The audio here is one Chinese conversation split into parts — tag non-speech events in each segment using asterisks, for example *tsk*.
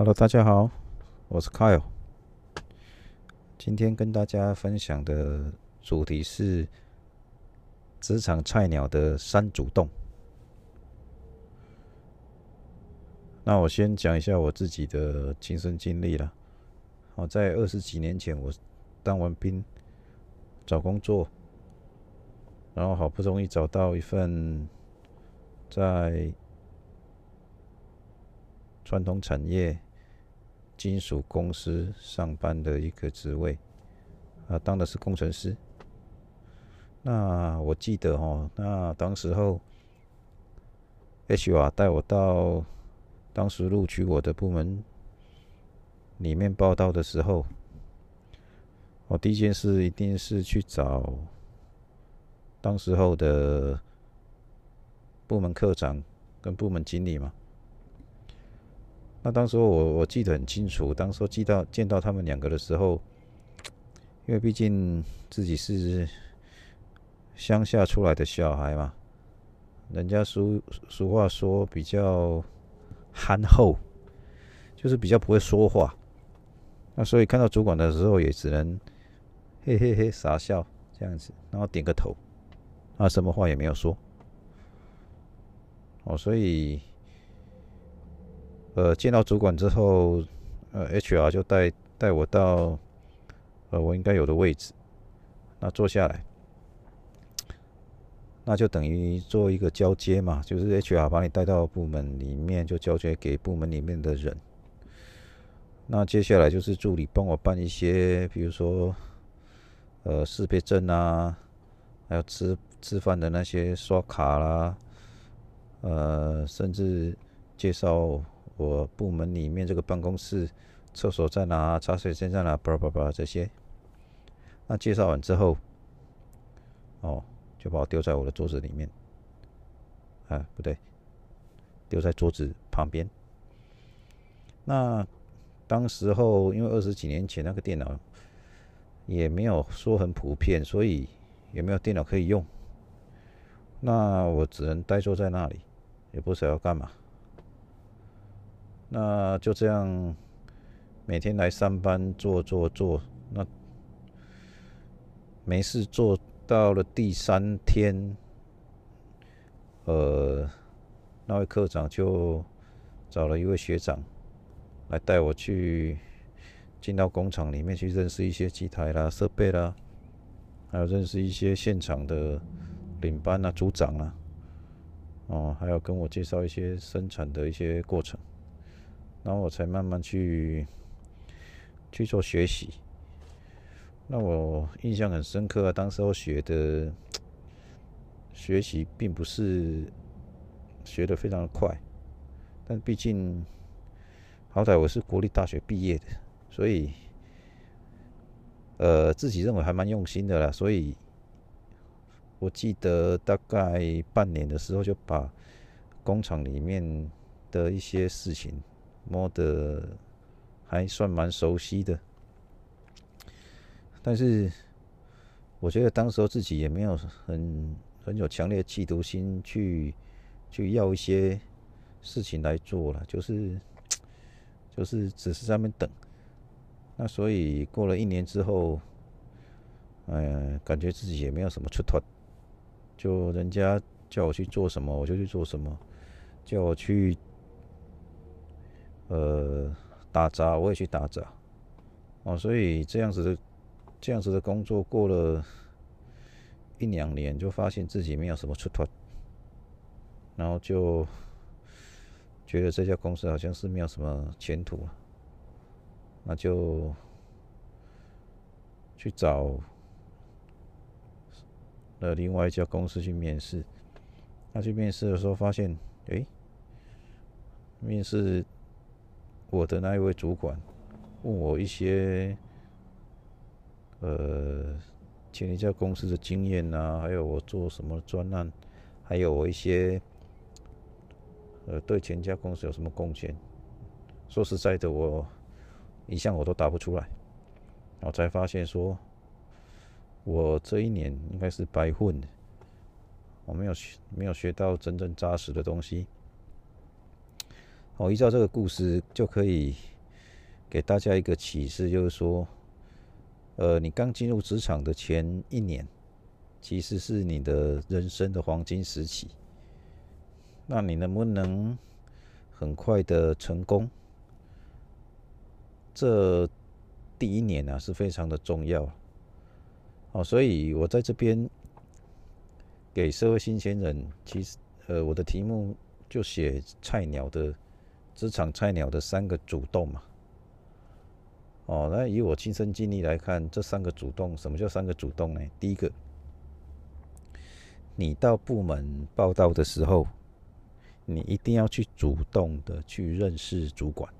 Hello，大家好，我是 Kyle。今天跟大家分享的主题是职场菜鸟的三主动。那我先讲一下我自己的亲身经历了。我，在二十几年前，我当完兵，找工作，然后好不容易找到一份在传统产业金属公司上班的一个职位，啊，当的是工程师。那我记得哦，那当时候 HR 带我到当时录取我的部门里面报道的时候，我第一件事一定是去找当时候的部门科长跟部门经理嘛。那当时我我记得很清楚，当时记到见到他们两个的时候，因为毕竟自己是乡下出来的小孩嘛，人家俗俗话说比较憨厚，就是比较不会说话。那所以看到主管的时候，也只能嘿嘿嘿傻笑这样子，然后点个头，啊，什么话也没有说。哦，所以。呃，见到主管之后，呃，HR 就带带我到呃我应该有的位置，那坐下来，那就等于做一个交接嘛，就是 HR 把你带到部门里面，就交接给部门里面的人。那接下来就是助理帮我办一些，比如说呃识别证啊，还有吃吃饭的那些刷卡啦，呃，甚至介绍。我部门里面这个办公室厕所在哪？茶水间在哪？叭叭叭这些。那介绍完之后，哦，就把我丢在我的桌子里面。啊，不对，丢在桌子旁边。那当时候因为二十几年前那个电脑也没有说很普遍，所以也没有电脑可以用。那我只能呆坐在那里，也不知道要干嘛。那就这样，每天来上班做做做，那没事做到了第三天，呃，那位科长就找了一位学长来带我去进到工厂里面去认识一些机台啦、设备啦，还有认识一些现场的领班啊、组长啊，哦，还要跟我介绍一些生产的一些过程。然后我才慢慢去去做学习。那我印象很深刻啊，当时候学的 *tsk* 学习并不是学的非常的快，但毕竟好歹我是国立大学毕业的，所以呃自己认为还蛮用心的啦。所以我记得大概半年的时候就把工厂里面的一些事情。摸的还算蛮熟悉的，但是我觉得当时候自己也没有很很有强烈的企图心去去要一些事情来做了，就是就是只是在那边等。那所以过了一年之后，哎呃，感觉自己也没有什么出头，就人家叫我去做什么，我就去做什么，叫我去。呃，打杂我也去打杂，哦，所以这样子的这样子的工作过了一两年，就发现自己没有什么出头，然后就觉得这家公司好像是没有什么前途了，那就去找呃另外一家公司去面试。那去面试的时候发现，哎，面试。我的那一位主管问我一些，呃，前一家公司的经验啊，还有我做什么专案，还有我一些，呃，对前家公司有什么贡献。说实在的，我一向我都答不出来，我才发现说，我这一年应该是白混的，我没有学，没有学到真正扎实的东西。我依照这个故事就可以给大家一个启示，就是说，呃，你刚进入职场的前一年，其实是你的人生的黄金时期。那你能不能很快的成功？这第一年呢是非常的重要。哦，所以我在这边给社会新鲜人，其实呃，我的题目就写菜鸟的职场菜鸟的三个主动嘛。哦，那以我亲身经历来看，这三个主动，什么叫三个主动呢？第一个，你到部门报道的时候，你一定要去主动的去认识主管。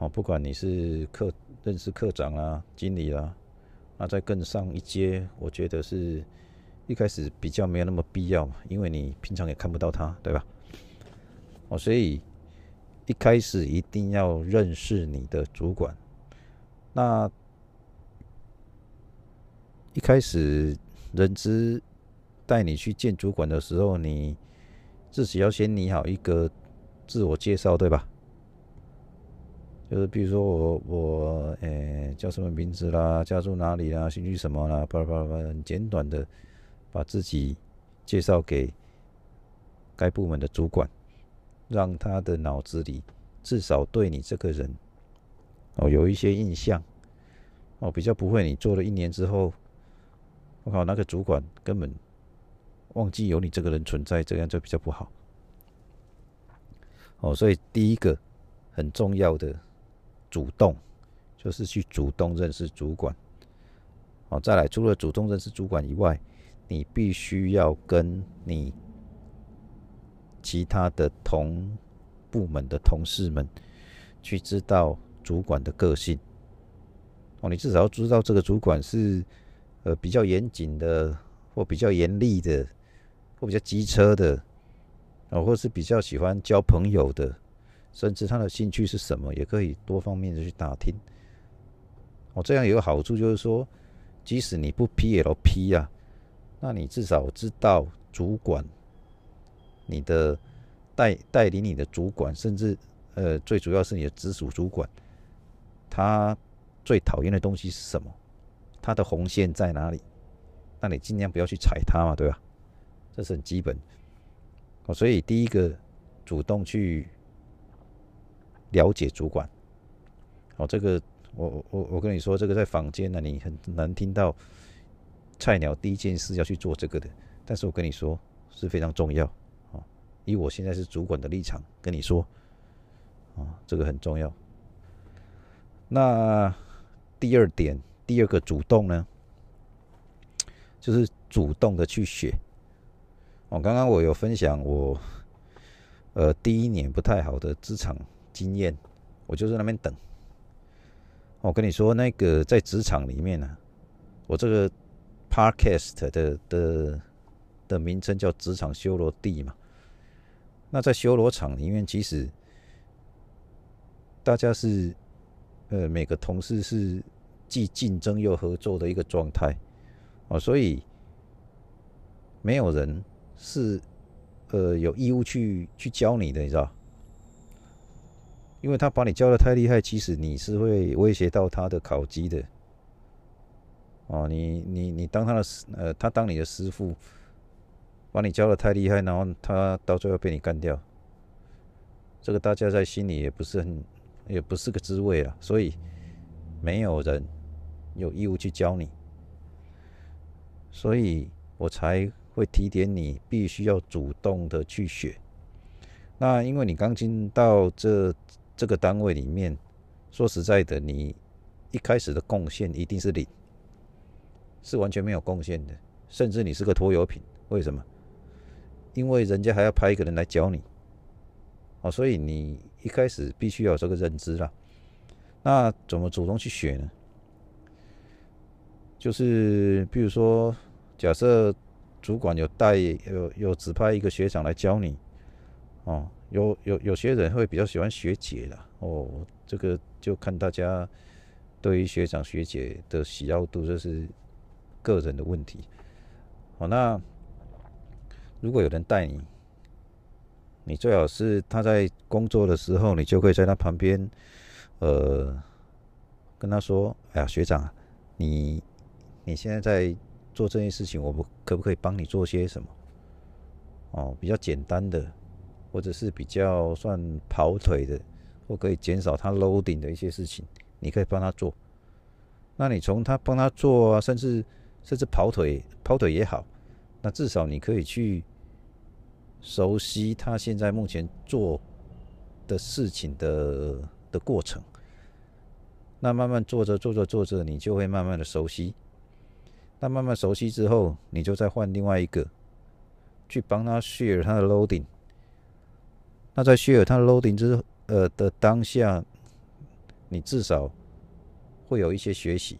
哦，不管你是科认识科长啊、经理啦，那再更上一阶，我觉得是一开始比较没有那么必要嘛，因为你平常也看不到他，对吧？哦，所以。一开始一定要认识你的主管。那一开始人资带你去见主管的时候，你自己要先拟好一个自我介绍，对吧？就是比如说我我诶叫什么名字啦，家住哪里啦，兴趣什么啦，巴拉巴拉巴拉，简短的把自己介绍给该部门的主管。让他的脑子里至少对你这个人哦有一些印象哦，比较不会你做了一年之后，我靠那个主管根本忘记有你这个人存在，这样就比较不好哦。所以第一个很重要的主动就是去主动认识主管哦。再来，除了主动认识主管以外，你必须要跟你。其他的同部门的同事们去知道主管的个性哦，你至少要知道这个主管是呃比较严谨的，或比较严厉的，或比较机车的哦，或是比较喜欢交朋友的，甚至他的兴趣是什么，也可以多方面的去打听哦。这样有个好处就是说，即使你不 PLP 啊，那你至少知道主管。你的带带领你的主管，甚至呃，最主要是你的直属主管，他最讨厌的东西是什么？他的红线在哪里？那你尽量不要去踩他嘛，对吧？这是很基本。哦，所以第一个主动去了解主管。哦，这个我我我跟你说，这个在坊间呢，你很难听到菜鸟第一件事要去做这个的。但是我跟你说是非常重要。以我现在是主管的立场跟你说，啊，这个很重要。那第二点，第二个主动呢，就是主动的去学。哦，刚刚我有分享我，呃，第一年不太好的职场经验，我就在那边等。我跟你说，那个在职场里面呢，我这个 podcast 的的的名称叫职场修罗地嘛。那在修罗场里面，其实大家是呃每个同事是既竞争又合作的一个状态哦，所以没有人是呃有义务去去教你的，你知道？因为他把你教的太厉害，其实你是会威胁到他的考级的哦。你你你当他的师呃，他当你的师傅。把你教的太厉害，然后他到最后被你干掉，这个大家在心里也不是很，也不是个滋味啊。所以没有人有义务去教你，所以我才会提点你，必须要主动的去学。那因为你刚进到这这个单位里面，说实在的，你一开始的贡献一定是零，是完全没有贡献的，甚至你是个拖油瓶。为什么？因为人家还要派一个人来教你，哦，所以你一开始必须要有这个认知啦。那怎么主动去学呢？就是比如说，假设主管有带有有指派一个学长来教你，哦，有有有些人会比较喜欢学姐的，哦，这个就看大家对于学长学姐的喜好度，这是个人的问题。好，那。如果有人带你，你最好是他在工作的时候，你就可以在他旁边，呃，跟他说：“哎呀，学长，你你现在在做这件事情，我不可不可以帮你做些什么？哦，比较简单的，或者是比较算跑腿的，或可以减少他 loading 的一些事情，你可以帮他做。那你从他帮他做啊，甚至甚至跑腿跑腿也好，那至少你可以去。”熟悉他现在目前做的事情的的过程，那慢慢做着做着做着，你就会慢慢的熟悉。那慢慢熟悉之后，你就再换另外一个去帮他 share 他的 loading。那在 share 他的 loading 之呃的当下，你至少会有一些学习。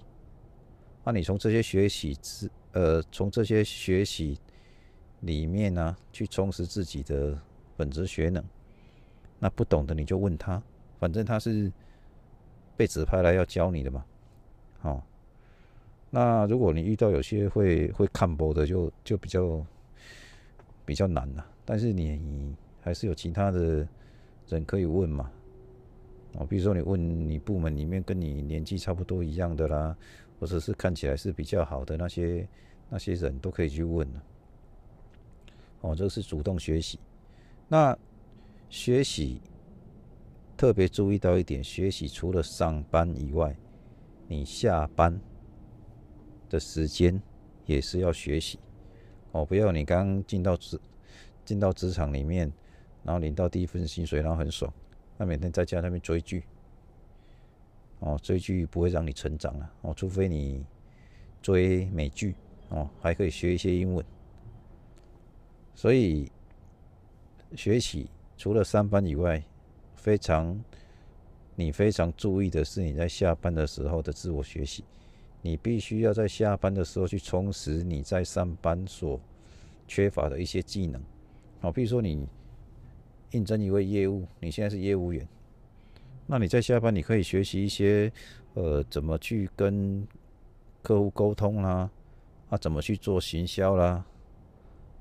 那你从这些学习之呃从这些学习。里面呢，去充实自己的本职学能。那不懂的你就问他，反正他是被指派来要教你的嘛。好，那如果你遇到有些会会看播的，就就比较比较难了。但是你还是有其他的人可以问嘛。哦，比如说你问你部门里面跟你年纪差不多一样的啦，或者是看起来是比较好的那些那些人都可以去问哦，这个是主动学习。那学习特别注意到一点，学习除了上班以外，你下班的时间也是要学习。哦，不要你刚进到职进到职场里面，然后领到第一份薪水，然后很爽，那每天在家那边追剧。哦，追剧不会让你成长啊！哦，除非你追美剧，哦，还可以学一些英文。所以，学习除了上班以外，非常你非常注意的是你在下班的时候的自我学习。你必须要在下班的时候去充实你在上班所缺乏的一些技能。好，比如说你应征一位业务，你现在是业务员，那你在下班你可以学习一些呃怎么去跟客户沟通啦，啊怎么去做行销啦。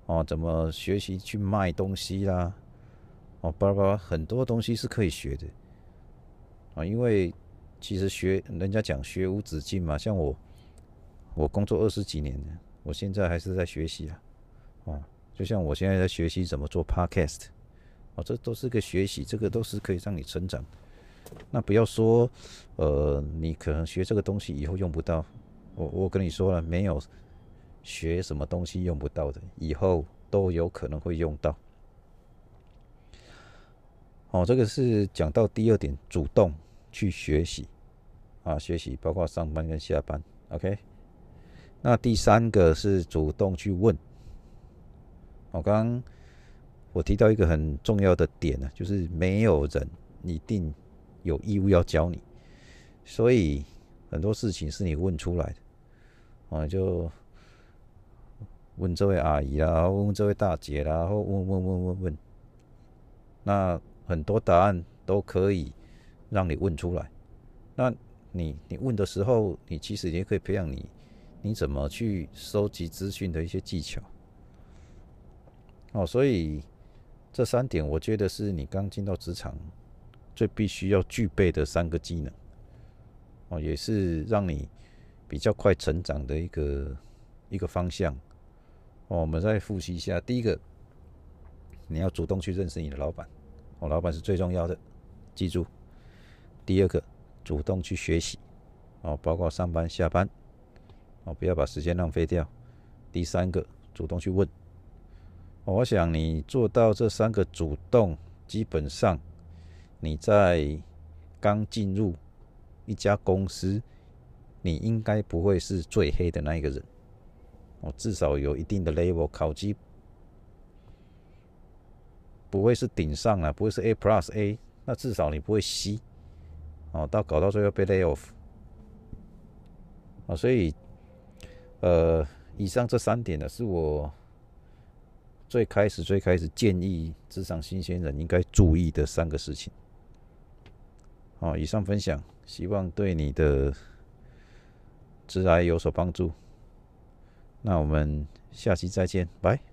哦，怎么学习去卖东西啦？哦，巴拉巴拉，很多东西是可以学的啊。因为其实学人家讲学无止境嘛，像我，我工作二十几年了，我现在还是在学习啊。哦，就像我现在在学习怎么做 podcast，哦，这都是个学习，这个都是可以让你成长。那不要说，呃，你可能学这个东西以后用不到，我我跟你说了，没有。学什么东西用不到的，以后都有可能会用到。哦，这个是讲到第二点，主动去学习啊，学习包括上班跟下班。OK，那第三个是主动去问。我刚刚我提到一个很重要的点呢，就是没有人一定有义务要教你，所以很多事情是你问出来的，啊就。问这位阿姨啦，问问这位大姐啦，或问问问问问，那很多答案都可以让你问出来。那你你问的时候，你其实也可以培养你你怎么去收集资讯的一些技巧。哦，所以这三点我觉得是你刚进到职场最必须要具备的三个技能。哦，也是让你比较快成长的一个一个方向。我们再复习一下。第一个，你要主动去认识你的老板，哦，老板是最重要的，记住。第二个，主动去学习，哦，包括上班、下班，哦，不要把时间浪费掉。第三个，主动去问。我想你做到这三个主动，基本上你在刚进入一家公司，你应该不会是最黑的那一个人。哦至少有一定的 level，考级不会是顶上了，不会是 A plus A，那至少你不会 C，哦，到搞到最后被 lay off，啊，所以，呃，以上这三点呢，是我最开始最开始建议职场新鲜人应该注意的三个事情。好，以上分享，希望对你的职涯有所帮助。那我们下期再见，拜。